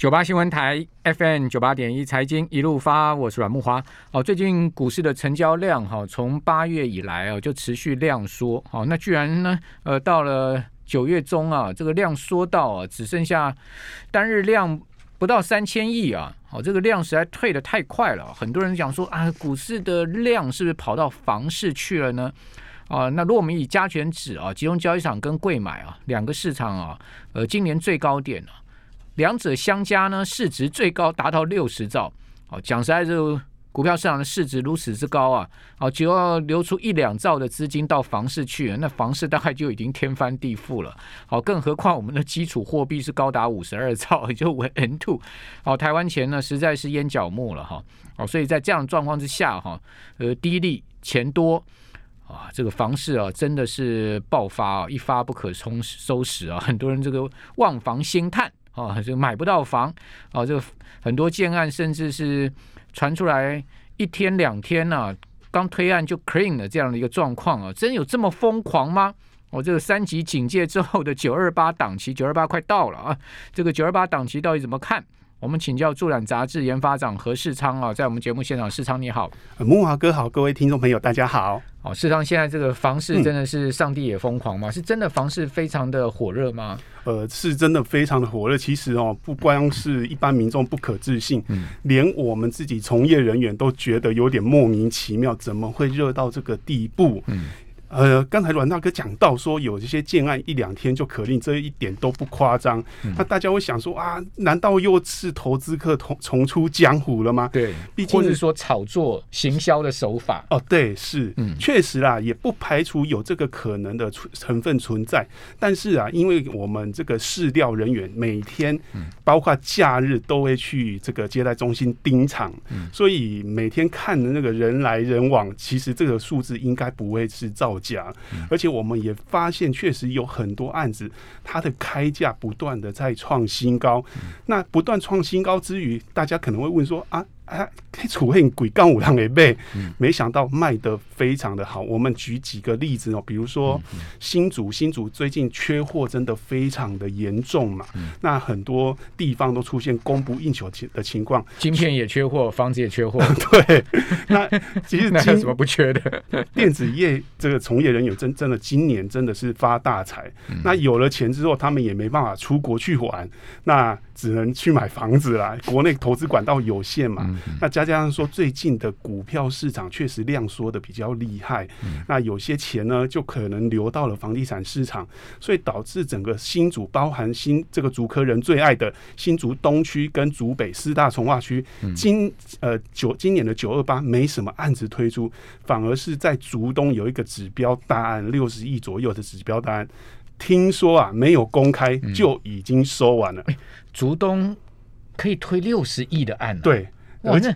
九八新闻台 FM 九八点一财经一路发，我是阮木花。哦，最近股市的成交量哈，从八月以来哦就持续量缩。好，那居然呢，呃，到了九月中啊，这个量缩到啊，只剩下单日量不到三千亿啊。好，这个量实在退的太快了。很多人讲说啊，股市的量是不是跑到房市去了呢？啊，那如果我们以加权指啊，集中交易场跟贵买啊两个市场啊，呃，今年最高点啊。两者相加呢，市值最高达到六十兆。哦，讲实在，这个股票市场的市值如此之高啊，哦，只要流出一两兆的资金到房市去，那房市大概就已经天翻地覆了。好，更何况我们的基础货币是高达五十二兆，也 就 N two。哦，台湾钱呢实在是烟角木了哈。哦，所以在这样的状况之下哈，呃，低利钱多啊，这个房市啊真的是爆发啊，一发不可收收拾啊，很多人这个望房兴叹。哦，就买不到房哦，就很多建案甚至是传出来一天两天呢，刚推案就 clean 了这样的一个状况啊，真有这么疯狂吗？我这个三级警戒之后的九二八档期，九二八快到了啊，这个九二八档期到底怎么看？我们请教《助染杂志研发长何世昌啊，在我们节目现场，世昌你好，木华哥好，各位听众朋友大家好。哦，世昌，现在这个房市真的是上帝也疯狂吗？是真的房市非常的火热吗？呃，是真的非常的火热。其实哦，不光是一般民众不可置信，嗯，连我们自己从业人员都觉得有点莫名其妙，怎么会热到这个地步？嗯。呃，刚才阮大哥讲到说有这些建案一两天就可令，这一点都不夸张。那大家会想说啊，难道又是投资客重重出江湖了吗？对，毕竟是说炒作行销的手法。哦，对，是，嗯，确实啦，也不排除有这个可能的成分存在。但是啊，因为我们这个市调人员每天，包括假日都会去这个接待中心盯场，嗯所以每天看的那个人来人往，其实这个数字应该不会是造。价，而且我们也发现，确实有很多案子，它的开价不断的在创新高。那不断创新高之余，大家可能会问说啊。哎，楚很鬼杠五郎也被，没想到卖的非常的好。我们举几个例子哦，比如说新竹，新竹最近缺货真的非常的严重嘛。那很多地方都出现供不应求的情况，晶片也缺货，房子也缺货。对，那其实 那有什么不缺的？电子业这个从业人员真真的今年真的是发大财。那有了钱之后，他们也没办法出国去玩，那只能去买房子啦。国内投资管道有限嘛。那加加上说，最近的股票市场确实量缩的比较厉害，那有些钱呢就可能流到了房地产市场，所以导致整个新竹，包含新这个竹科人最爱的新竹东区跟竹北四大从化区，今呃九今年的九二八没什么案子推出，反而是在竹东有一个指标大案六十亿左右的指标大案，听说啊没有公开就已经收完了。竹东可以推六十亿的案，对。哇，那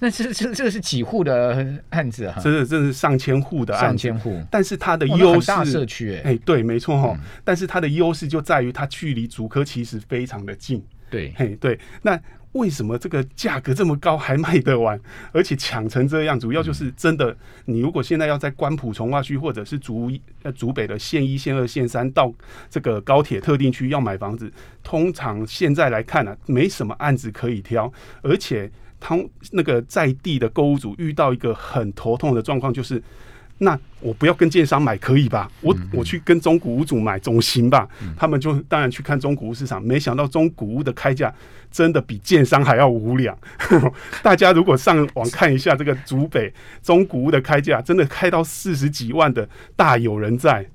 那这这这个是几户的案子啊？真的，这是上千户的案子，上千户。但是它的优势，大社区哎，哎，对，没错哈。但是它的优势就在于它距离主科其实非常的近。对，嘿，对。那为什么这个价格这么高还卖得完，而且抢成这样？主要就是真的，你如果现在要在关埔从化区或者是竹呃竹北的县一、县二、县三到这个高铁特定区要买房子，通常现在来看呢，没什么案子可以挑，而且。他那个在地的购物组遇到一个很头痛的状况，就是那我不要跟建商买可以吧？我我去跟中古屋主买总行吧？他们就当然去看中古屋市场，没想到中古屋的开价真的比建商还要无良。大家如果上网看一下这个竹北中古屋的开价，真的开到四十几万的大有人在。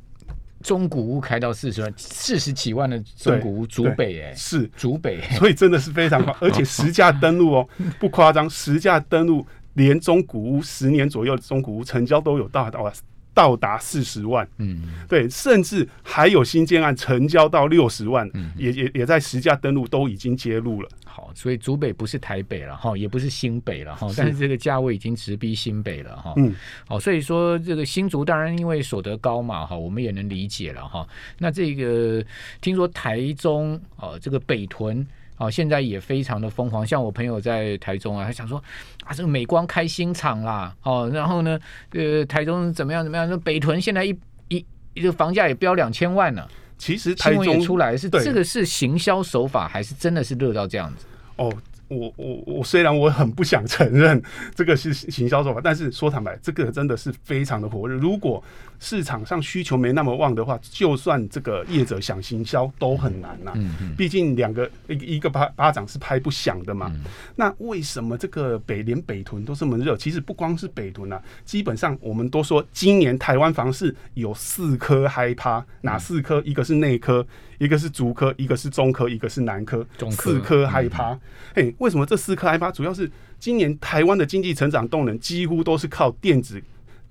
中古屋开到四十万，四十几万的中古屋，竹北哎，是。竹北，所以真的是非常快，而且实价登录哦，不夸张，实价登录连中古屋十年左右的中古屋成交都有到到到达四十万，嗯，对，甚至还有新建案成交到六十万，也也也在实价登录都已经揭露了。好，所以竹北不是台北了哈，也不是新北了哈，但是这个价位已经直逼新北了哈。嗯，好，所以说这个新竹当然因为所得高嘛哈，我们也能理解了哈。那这个听说台中哦，这个北屯哦，现在也非常的疯狂。像我朋友在台中啊，他想说啊，这个美光开新厂啦，哦，然后呢，呃，台中怎么样怎么样？那北屯现在一一一个房价也飙两千万呢。其实台新闻也中出来是这个是行销手法，还是真的是热到这样子？哦，我我我虽然我很不想承认这个是行销手法，但是说坦白，这个真的是非常的火热。如果市场上需求没那么旺的话，就算这个业者想行销都很难呐、嗯嗯毕竟两个一个一个巴巴掌是拍不响的嘛。嗯那为什么这个北连北屯都这么热？其实不光是北屯啊，基本上我们都说今年台湾房市有四颗嗨趴，哪四颗？一个是内科，一个是足科，一个是中科，一个是南科，四科四颗嗨趴。嘿，为什么这四科害怕？主要是今年台湾的经济成长动能几乎都是靠电子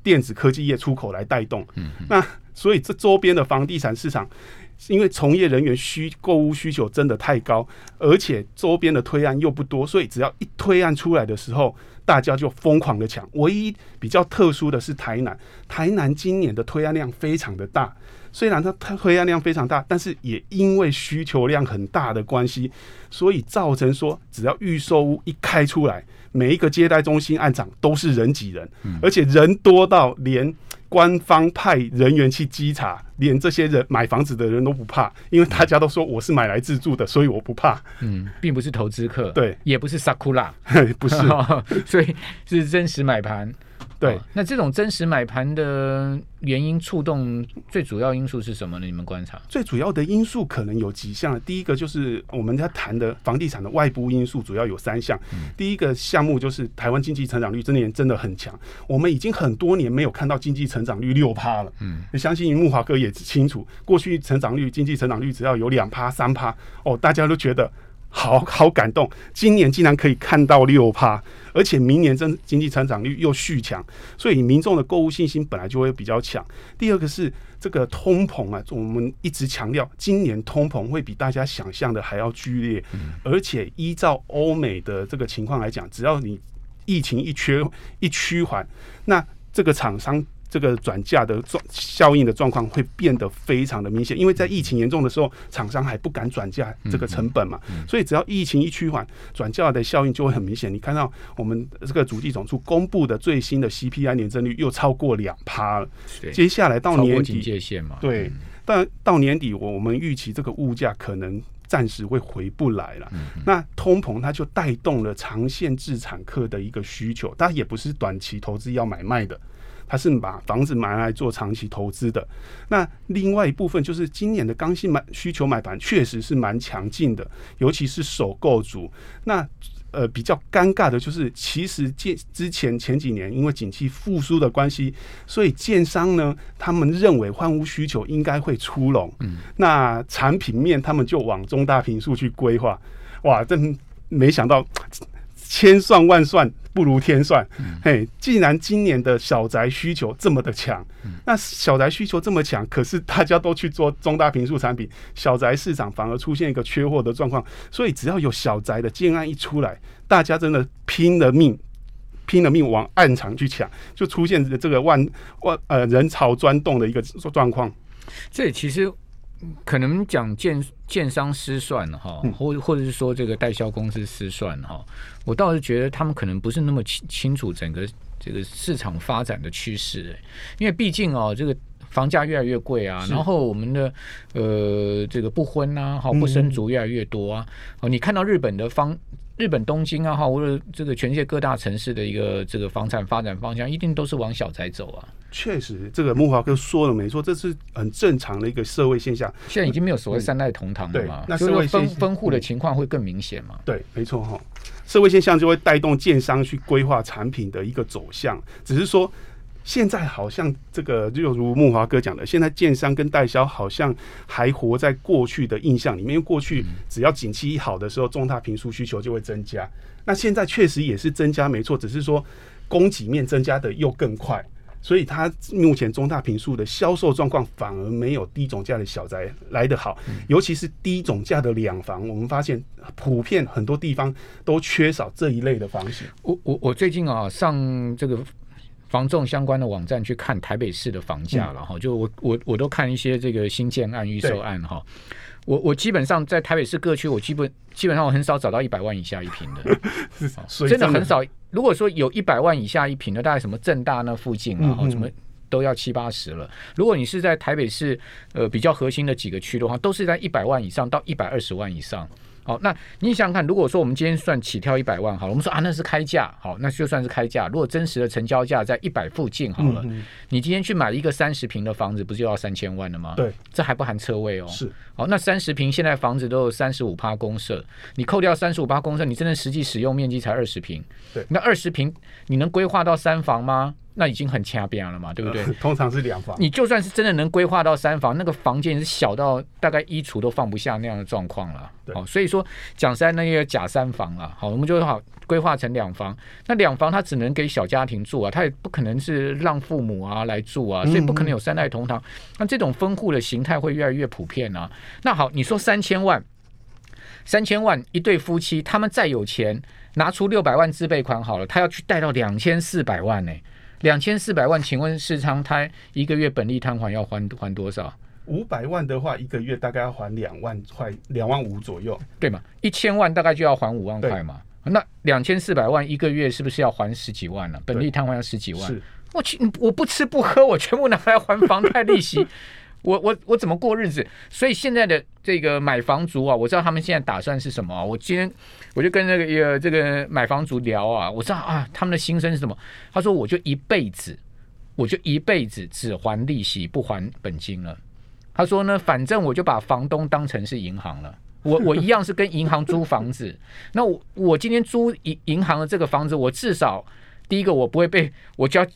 电子科技业出口来带动。那所以这周边的房地产市场，因为从业人员需购物需求真的太高，而且周边的推案又不多，所以只要一推案出来的时候，大家就疯狂的抢。唯一比较特殊的是台南，台南今年的推案量非常的大。虽然它它推案量非常大，但是也因为需求量很大的关系，所以造成说，只要预售屋一开出来，每一个接待中心案场都是人挤人，而且人多到连官方派人员去稽查，连这些人买房子的人都不怕，因为大家都说我是买来自住的，所以我不怕。嗯，并不是投资客，对，也不是 sakura，不是，所以是真实买盘。对哦，那这种真实买盘的原因触动最主要因素是什么呢？你们观察？最主要的因素可能有几项。第一个就是我们在谈的房地产的外部因素，主要有三项。第一个项目就是台湾经济成长率今年真的很强，我们已经很多年没有看到经济成长率六趴了。嗯，相信木华哥也清楚，过去成长率经济成长率只要有两趴三趴，哦，大家都觉得。好好感动，今年竟然可以看到六趴，而且明年真经济成长率又续强，所以民众的购物信心本来就会比较强。第二个是这个通膨啊，我们一直强调，今年通膨会比大家想象的还要剧烈，而且依照欧美的这个情况来讲，只要你疫情一缺一趋缓，那这个厂商。这个转嫁的状效应的状况会变得非常的明显，因为在疫情严重的时候，厂商还不敢转嫁这个成本嘛，所以只要疫情一趋缓，转嫁的效应就会很明显。你看到我们这个主计总处公布的最新的 CPI 年增率又超过两趴了，接下来到年底？对嗯，但到年底我我们预期这个物价可能。暂时会回不来了，那通膨它就带动了长线制产客的一个需求，它也不是短期投资要买卖的，它是把房子买来做长期投资的。那另外一部分就是今年的刚性买需求买盘确实是蛮强劲的，尤其是首购族。那呃，比较尴尬的就是，其实建之前前几年因为景气复苏的关系，所以建商呢，他们认为换屋需求应该会出笼，嗯，那产品面他们就往中大平数去规划，哇，真没想到千算万算不如天算，嘿，既然今年的小宅需求这么的强，那小宅需求这么强，可是大家都去做中大平数产品，小宅市场反而出现一个缺货的状况，所以只要有小宅的建案一出来，大家真的拼了命。拼了命往暗场去抢，就出现这个万万呃人潮钻动的一个状况。这其实可能讲建建商失算了哈，嗯或或者是说这个代销公司失算哈，我倒是觉得他们可能不是那么清清楚整个这个市场发展的趋势，哎因为毕竟哦这个。房价越来越贵啊，然后我们的呃这个不婚啊，好不生族越来越多啊，哦，你看到日本的方日本东京啊，哈，或者这个全世界各大城市的一个这个房产发展方向，一定都是往小宅走啊。确实，这个木华哥说的没错，这是很正常的一个社会现象。现在已经没有所谓三代同堂了嘛，对那就是分社会分分户的情况会更明显嘛。对，没错哈。社会现象就会带动建商去规划产品的一个走向，只是说。现在好像这个就如木华哥讲的，现在建商跟代销好像还活在过去的印象里面。因为过去只要景气一好的时候，重大平数需求就会增加。那现在确实也是增加，没错，只是说供给面增加的又更快，所以它目前中大平数的销售状况反而没有低总价的小宅来得好，尤其是低总价的两房，我们发现普遍很多地方都缺少这一类的房型。我我我最近啊上这个。房仲相关的网站去看台北市的房价了哈，就我我我都看一些这个新建案、预售案哈。我我基本上在台北市各区，我基本基本上我很少找到一百万以下一平的，所以真的很少。如果说有一百万以下一平的，大概什么正大那附近啊，什么都要七八十了。如果你是在台北市呃比较核心的几个区的话，都是在一百万以上到一百二十万以上。好，那你想想看，如果说我们今天算起跳一百万，好了，我们说啊那是开价，好，那就算是开价。如果真实的成交价在一百附近，好了，你今天去买一个三十平的房子，不是就要三千万了吗？对，这还不含车位哦。是，好，那三十平现在房子都有三十五趴公设，你扣掉三十五趴公设，你真的实际使用面积才二十平。对，那二十平你能规划到三房吗？那已经很掐边了嘛，对不对？通常是两房。你就算是真的能规划到三房，那个房间是小到大概衣橱都放不下那样的状况了。好，所以说讲实在，那个假三房了。好，我们就好规划成两房。那两房它只能给小家庭住啊，它也不可能是让父母啊来住啊，所以不可能有三代同堂。那这种分户的形态会越来越普遍啊。那好，你说三千万，三千万一对夫妻，他们再有钱，拿出六百万自备款好了，他要去贷到两千四百万呢。两千四百万，请问世昌他一个月本利摊还要还还多少？五百万的话，一个月大概要还两万块，两万五左右，对嘛？一千万大概就要还五万块嘛。那两千四百万一个月是不是要还十几万了？本利摊还要十几万。是，我去，我不吃不喝，我全部拿来还房贷利息。我我我怎么过日子？所以现在的这个买房族啊，我知道他们现在打算是什么。我今天我就跟那个一个这个买房族聊啊，我知道啊，他们的心声是什么？他说，我就一辈子，我就一辈子只还利息不还本金了。他说呢，反正我就把房东当成是银行了，我我一样是跟银行租房子。那我我今天租银银行的这个房子，我至少第一个我不会被我交。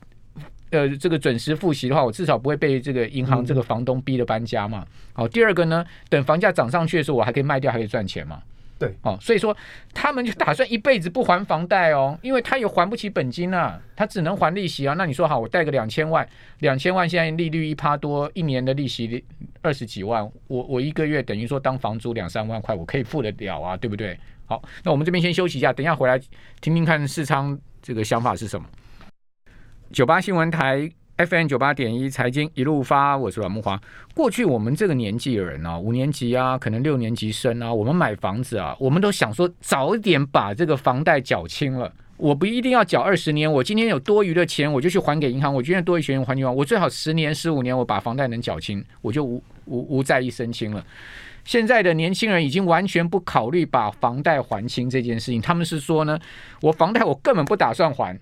呃，这个准时复习的话，我至少不会被这个银行这个房东逼着搬家嘛。好，第二个呢，等房价涨上去的时候，我还可以卖掉，还可以赚钱嘛。对，哦，所以说他们就打算一辈子不还房贷哦，因为他也还不起本金啊，他只能还利息啊。那你说好，我贷个两千万，两千万现在利率一趴多，一年的利息二十几万，我我一个月等于说当房租两三万块，我可以付得了啊，对不对？好，那我们这边先休息一下，等一下回来听听看市场这个想法是什么。九八新闻台 FM 九八点一财经一路发，我是阮木华。过去我们这个年纪的人啊，五年级啊，可能六年级生啊，我们买房子啊，我们都想说早一点把这个房贷缴清了。我不一定要缴二十年，我今天有多余的钱，我就去还给银行。我今天多余钱还银行，我最好十年、十五年，我把房贷能缴清，我就无无无债一身轻了。现在的年轻人已经完全不考虑把房贷还清这件事情，他们是说呢，我房贷我根本不打算还。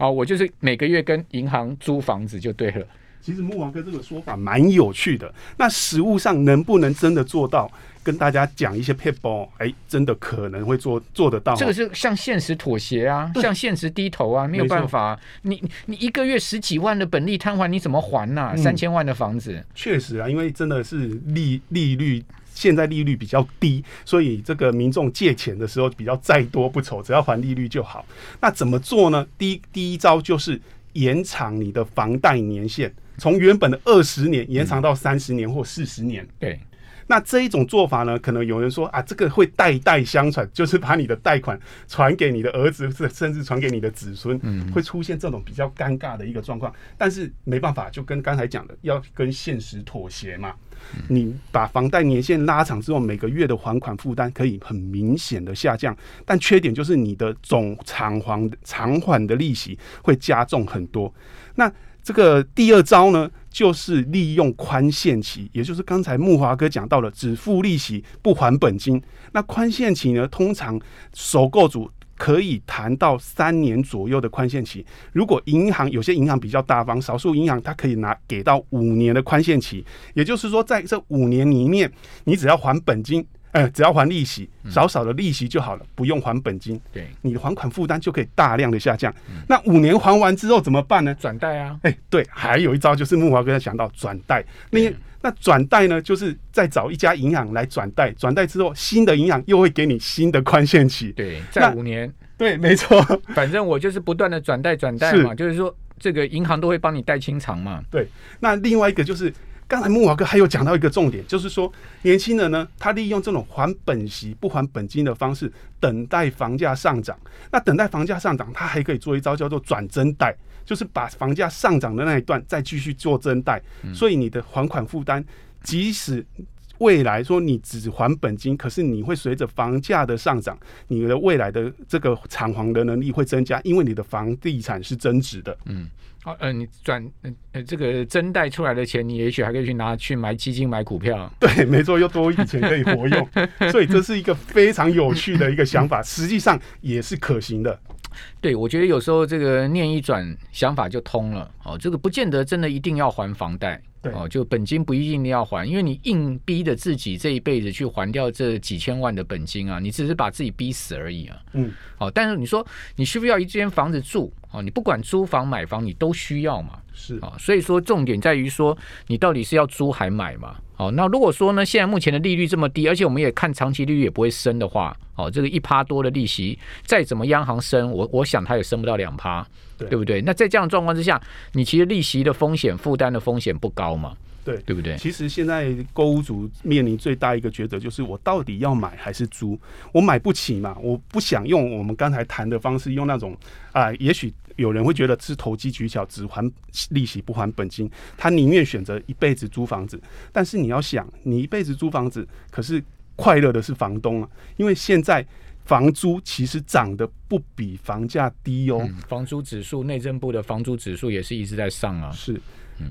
哦，我就是每个月跟银行租房子就对了。其实木王哥这个说法蛮有趣的。那实物上能不能真的做到？跟大家讲一些 people，哎，真的可能会做做得到。这个是向现实妥协啊，向现实低头啊，没有办法。你你一个月十几万的本利摊还，你怎么还呢？三千万的房子，确实啊，因为真的是利利率。现在利率比较低，所以这个民众借钱的时候比较再多不愁，只要还利率就好。那怎么做呢？第一第一招就是延长你的房贷年限，从原本的二十年延长到三十年或四十年。对。那这一种做法呢，可能有人说啊，这个会代代相传，就是把你的贷款传给你的儿子，甚甚至传给你的子孙，会出现这种比较尴尬的一个状况。但是没办法，就跟刚才讲的，要跟现实妥协嘛。你把房贷年限拉长之后，每个月的还款负担可以很明显的下降，但缺点就是你的总偿还偿还的利息会加重很多。那这个第二招呢，就是利用宽限期，也就是刚才木华哥讲到了，只付利息不还本金。那宽限期呢，通常首购组可以谈到三年左右的宽限期。如果银行有些银行比较大方，少数银行它可以拿给到五年的宽限期。也就是说，在这五年里面，你只要还本金。哎，只要还利息，少少的利息就好了，不用还本金。对，你的还款负担就可以大量的下降。那五年还完之后怎么办呢？转贷啊！哎，对，还有一招就是木华哥讲到转贷。那那转贷呢，就是再找一家银行来转贷，转贷之后，新的银行又会给你新的宽限期。对，在五年。对，没错。反正我就是不断的转贷转贷嘛，就是说这个银行都会帮你贷清偿嘛。对，那另外一个就是。刚才木华哥还有讲到一个重点，就是说年轻人呢，他利用这种还本息不还本金的方式，等待房价上涨。那等待房价上涨，他还可以做一招叫做转增贷，就是把房价上涨的那一段再继续做增贷。所以你的还款负担，即使未来说你只还本金，可是你会随着房价的上涨，你的未来的这个偿还的能力会增加，因为你的房地产是增值的。嗯，好，呃，你转呃这个增贷出来的钱，你也许还可以去拿去买基金、买股票。对，没错，又多一笔钱可以活用，所以这是一个非常有趣的一个想法，实际上也是可行的。对，我觉得有时候这个念一转，想法就通了。哦，这个不见得真的一定要还房贷。对，哦，就本金不一定要还，因为你硬逼着自己这一辈子去还掉这几千万的本金啊，你只是把自己逼死而已啊。嗯，好，但是你说你需不需要一间房子住？哦，你不管租房买房，你都需要嘛。是啊，所以说重点在于说，你到底是要租还买嘛？哦，那如果说呢，现在目前的利率这么低，而且我们也看长期利率也不会升的话，哦，这个一趴多的利息，再怎么央行升，我我想它也升不到两趴，对不对？那在这样状况之下，你其实利息的风险负担的风险不高嘛？对，对不对？其实现在购物族面临最大一个抉择就是，我到底要买还是租？我买不起嘛，我不想用我们刚才谈的方式，用那种啊，也许有人会觉得是投机取巧，只还利息不还本金，他宁愿选择一辈子租房子。但是你要想，你一辈子租房子，可是快乐的是房东啊，因为现在房租其实涨得不比房价低哦。房租指数，内政部的房租指数也是一直在上啊。是。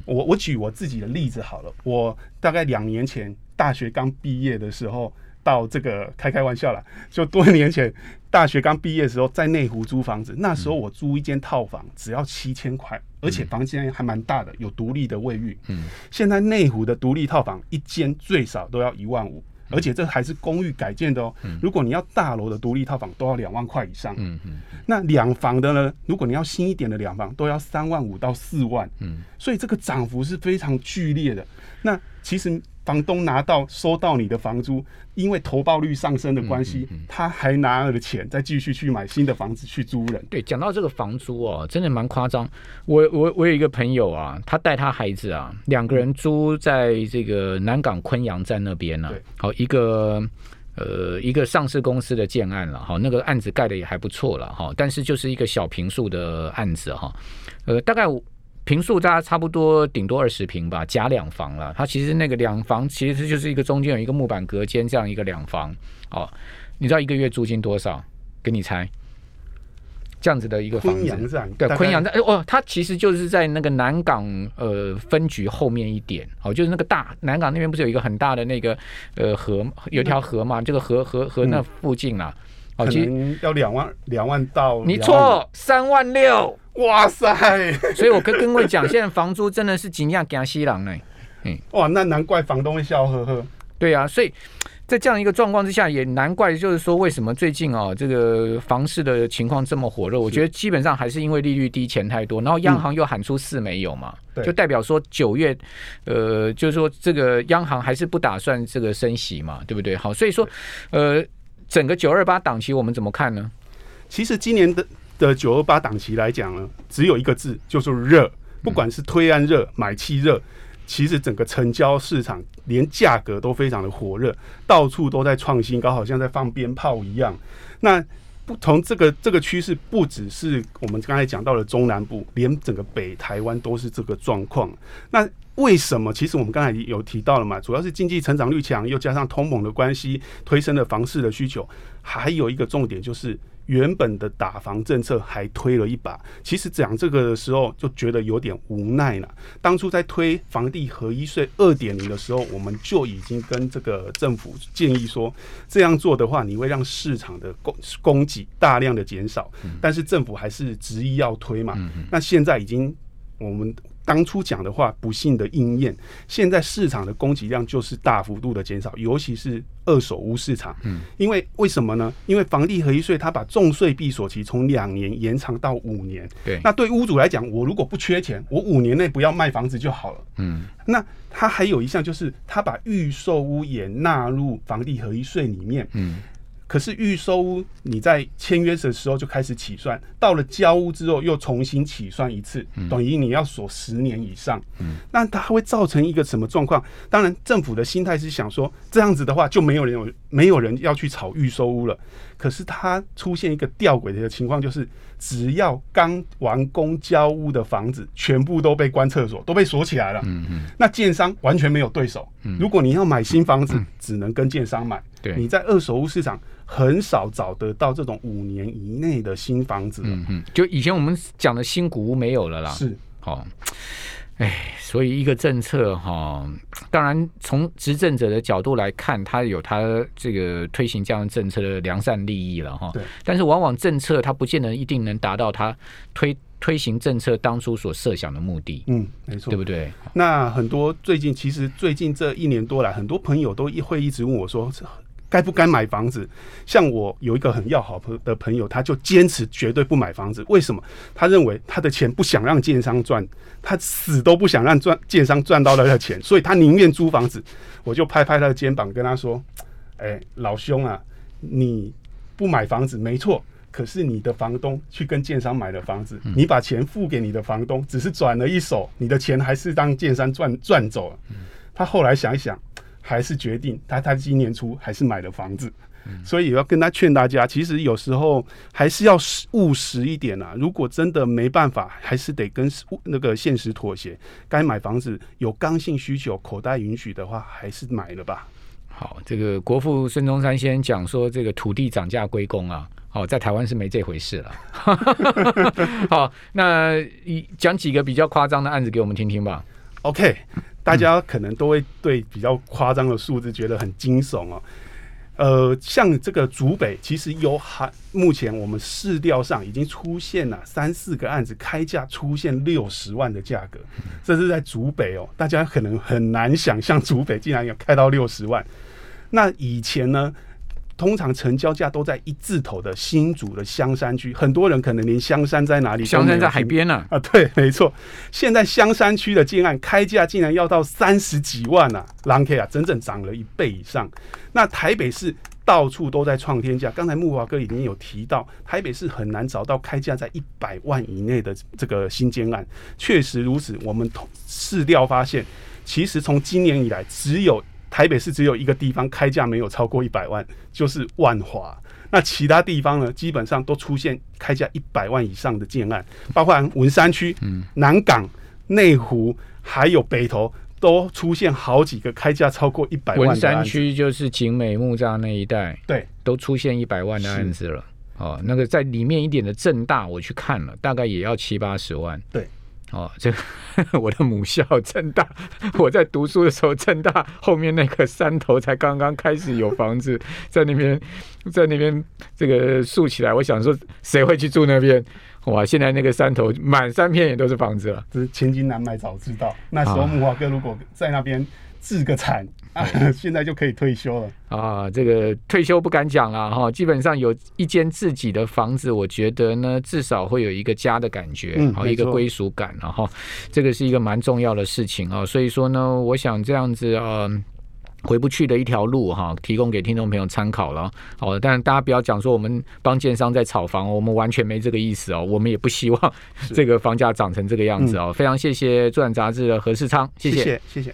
我我举我自己的例子好了，我大概两年前大学刚毕业的时候，到这个开开玩笑了，就多年前大学刚毕业的时候，在内湖租房子，那时候我租一间套房只要七千块，而且房间还蛮大的，有独立的卫浴。嗯，现在内湖的独立套房一间最少都要一万五。而且这还是公寓改建的哦。如果你要大楼的独立套房，都要两万块以上。嗯嗯。那两房的呢？如果你要新一点的两房，都要三万五到四万。嗯。所以这个涨幅是非常剧烈的。那其实。房东拿到收到你的房租，因为投报率上升的关系，他还拿了钱再继续去买新的房子去租人。对，讲到这个房租哦，真的蛮夸张。我我我有一个朋友啊，他带他孩子啊，两个人租在这个南港昆阳站那边呢。好一个呃一个上市公司的建案了哈，那个案子盖的也还不错了哈，但是就是一个小平数的案子哈，呃大概。平数大家差不多，顶多二十平吧，假两房了。它其实那个两房其实就是一个中间有一个木板隔间这样一个两房。哦，你知道一个月租金多少？给你猜，这样子的一个房子。对，昆阳在哦，它其实就是在那个南港呃分局后面一点。哦，就是那个大南港那边不是有一个很大的那个呃河，有条河嘛？这个河河河那附近啦。哦，其实要两万两万到。你错，三万六。哇塞！所以我跟各位讲，现在房租真的是尽量给西郎呢。嗯，哇，那难怪房东会笑呵呵。对啊，所以在这样一个状况之下，也难怪就是说，为什么最近啊，这个房市的情况这么火热？我觉得基本上还是因为利率低、钱太多，然后央行又喊出四没有嘛，就代表说九月，呃，就是说这个央行还是不打算这个升息嘛，对不对？好，所以说，呃，整个九二八档期我们怎么看呢？其实今年的。的九二八档期来讲呢，只有一个字，就是热。不管是推案热、买气热，其实整个成交市场连价格都非常的火热，到处都在创新高，好像在放鞭炮一样。那不从这个这个趋势，不只是我们刚才讲到的中南部，连整个北台湾都是这个状况。那为什么？其实我们刚才有提到了嘛，主要是经济成长率强，又加上通膨的关系，推升了房市的需求。还有一个重点就是。原本的打房政策还推了一把，其实讲这个的时候就觉得有点无奈了。当初在推房地合一税二点零的时候，我们就已经跟这个政府建议说，这样做的话，你会让市场的供供给大量的减少。但是政府还是执意要推嘛。那现在已经我们。当初讲的话不幸的应验，现在市场的供给量就是大幅度的减少，尤其是二手屋市场。嗯，因为为什么呢？因为房地合一税它把重税闭锁期从两年延长到五年。对，那对屋主来讲，我如果不缺钱，我五年内不要卖房子就好了。嗯，那它还有一项就是，它把预售屋也纳入房地合一税里面。嗯。可是预售屋你在签约的时候就开始起算，到了交屋之后又重新起算一次，等于你要锁十年以上。嗯，那它会造成一个什么状况？当然，政府的心态是想说，这样子的话就没有人有没有人要去炒预售屋了。可是它出现一个吊诡的情况，就是只要刚完工交屋的房子，全部都被关厕所，都被锁起来了。嗯嗯，那建商完全没有对手。如果你要买新房子，只能跟建商买。对，你在二手屋市场很少找得到这种五年以内的新房子。嗯嗯，就以前我们讲的新古屋没有了啦。是，好。哎，所以一个政策哈，当然从执政者的角度来看，他有他这个推行这样政策的良善利益了哈。对。但是往往政策它不见得一定能达到他推推行政策当初所设想的目的。嗯，没错，对不对？那很多最近其实最近这一年多来，很多朋友都一会一直问我说。该不该买房子？像我有一个很要好朋的朋友，他就坚持绝对不买房子。为什么？他认为他的钱不想让建商赚，他死都不想让赚建商赚到他的钱，所以他宁愿租房子。我就拍拍他的肩膀，跟他说：“哎，老兄啊，你不买房子没错，可是你的房东去跟建商买了房子，你把钱付给你的房东，只是转了一手，你的钱还是当建商赚赚走了。”他后来想一想。还是决定他，他今年初还是买了房子，所以要跟他劝大家，其实有时候还是要务实一点啊。如果真的没办法，还是得跟那个现实妥协。该买房子有刚性需求，口袋允许的话，还是买了吧。好，这个国父孙中山先讲说，这个土地涨价归公啊，好，在台湾是没这回事了。好，那一讲几个比较夸张的案子给我们听听吧。OK。大家可能都会对比较夸张的数字觉得很惊悚哦。呃，像这个竹北，其实有还目前我们市调上已经出现了三四个案子，开价出现六十万的价格，这是在竹北哦。大家可能很难想象竹北竟然要开到六十万。那以前呢？通常成交价都在一字头的新竹的香山区，很多人可能连香山在哪里？香山在海边呢。啊，对，没错。现在香山区的建案开价竟然要到三十几万啊，狼 K 啊，整整涨了一倍以上。那台北市到处都在创天价，刚才木华哥已经有提到，台北市很难找到开价在一百万以内的这个新建案，确实如此。我们市调发现，其实从今年以来只有。台北市只有一个地方开价没有超过一百万，就是万华。那其他地方呢，基本上都出现开价一百万以上的建案，包括文山区、南港、内湖，还有北投，都出现好几个开价超过一百万。文山区就是景美木栅那一带，对，都出现一百万的案子了。哦，那个在里面一点的正大，我去看了，大概也要七八十万。对。哦，这 我的母校正大，我在读书的时候，正大后面那个山头才刚刚开始有房子，在那边，在那边这个竖起来，我想说谁会去住那边？哇，现在那个山头满山遍野都是房子了，这是千金难买早知道。那时候木华哥如果在那边置个产。现在就可以退休了啊！这个退休不敢讲了哈，基本上有一间自己的房子，我觉得呢，至少会有一个家的感觉，好一个归属感，然后这个是一个蛮重要的事情啊。所以说呢，我想这样子呃，回不去的一条路哈，提供给听众朋友参考了。好，但大家不要讲说我们帮建商在炒房，我们完全没这个意思哦，我们也不希望这个房价涨成这个样子哦。非常谢谢《转杂志》的何世昌，谢谢谢谢。